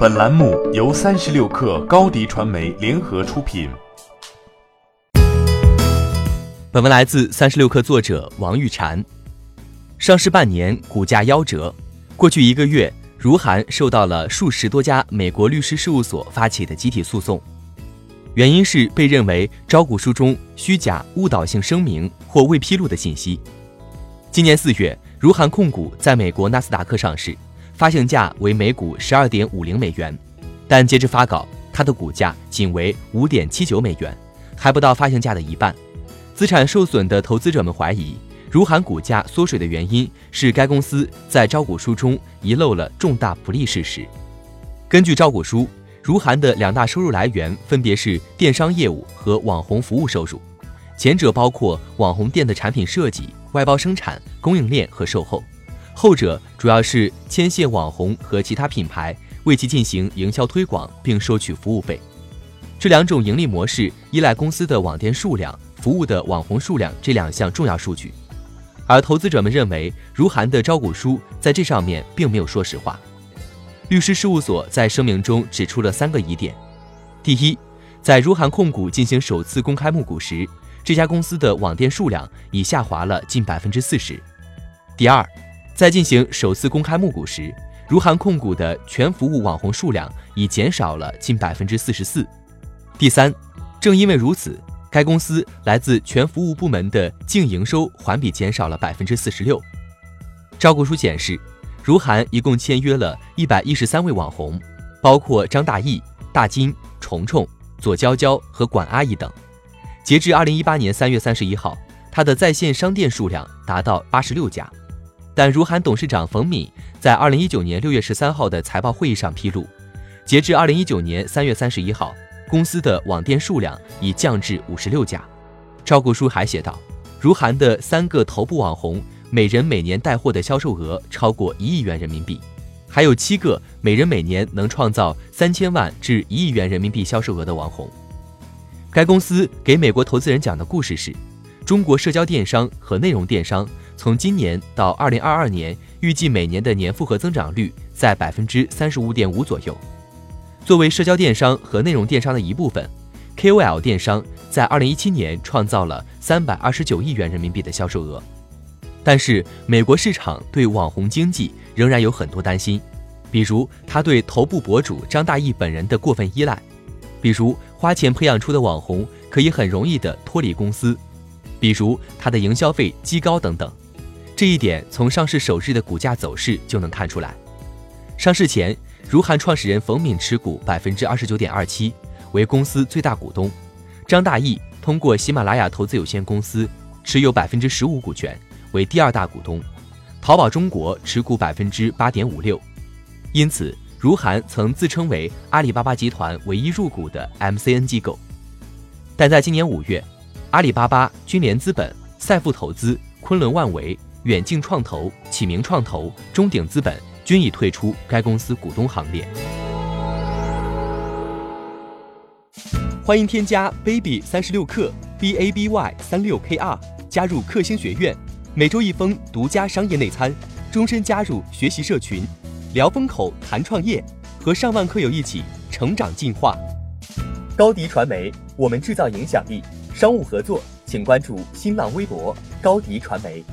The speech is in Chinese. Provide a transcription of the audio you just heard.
本栏目由三十六氪高低传媒联合出品。本文来自三十六氪作者王玉婵。上市半年，股价夭折。过去一个月，如涵受到了数十多家美国律师事务所发起的集体诉讼，原因是被认为招股书中虚假、误导性声明或未披露的信息。今年四月，如涵控股在美国纳斯达克上市。发行价为每股十二点五零美元，但截至发稿，它的股价仅为五点七九美元，还不到发行价的一半。资产受损的投资者们怀疑，如涵股价缩水的原因是该公司在招股书中遗漏了重大不利事实。根据招股书，如涵的两大收入来源分别是电商业务和网红服务收入，前者包括网红店的产品设计、外包生产、供应链和售后。后者主要是牵线网红和其他品牌，为其进行营销推广，并收取服务费。这两种盈利模式依赖公司的网店数量、服务的网红数量这两项重要数据。而投资者们认为，如涵的招股书在这上面并没有说实话。律师事务所在声明中指出了三个疑点：第一，在如涵控股进行首次公开募股时，这家公司的网店数量已下滑了近百分之四十；第二，在进行首次公开募股时，如涵控股的全服务网红数量已减少了近百分之四十四。第三，正因为如此，该公司来自全服务部门的净营收环比减少了百分之四十六。招股书显示，如涵一共签约了一百一十三位网红，包括张大奕、大金、虫虫、左娇娇和管阿姨等。截至二零一八年三月三十一号，他的在线商店数量达到八十六家。但如涵董事长冯敏在二零一九年六月十三号的财报会议上披露，截至二零一九年三月三十一号，公司的网店数量已降至五十六家。招股书还写道，如涵的三个头部网红每人每年带货的销售额超过一亿元人民币，还有七个每人每年能创造三千万至一亿元人民币销售额的网红。该公司给美国投资人讲的故事是，中国社交电商和内容电商。从今年到二零二二年，预计每年的年复合增长率在百分之三十五点五左右。作为社交电商和内容电商的一部分，KOL 电商在二零一七年创造了三百二十九亿元人民币的销售额。但是，美国市场对网红经济仍然有很多担心，比如他对头部博主张大奕本人的过分依赖，比如花钱培养出的网红可以很容易的脱离公司，比如它的营销费极高等等。这一点从上市首日的股价走势就能看出来。上市前，如涵创始人冯敏持股百分之二十九点二七，为公司最大股东；张大奕通过喜马拉雅投资有限公司持有百分之十五股权，为第二大股东；淘宝中国持股百分之八点五六。因此，如涵曾自称为阿里巴巴集团唯一入股的 MCN 机构。但在今年五月，阿里巴巴、君联资本、赛富投资、昆仑万维。远近创投、启明创投、中鼎资本均已退出该公司股东行列。欢迎添加 baby 三十六克 b a b y 三六 k r 加入克星学院，每周一封独家商业内参，终身加入学习社群，聊风口谈创业，和上万课友一起成长进化。高迪传媒，我们制造影响力。商务合作，请关注新浪微博高迪传媒。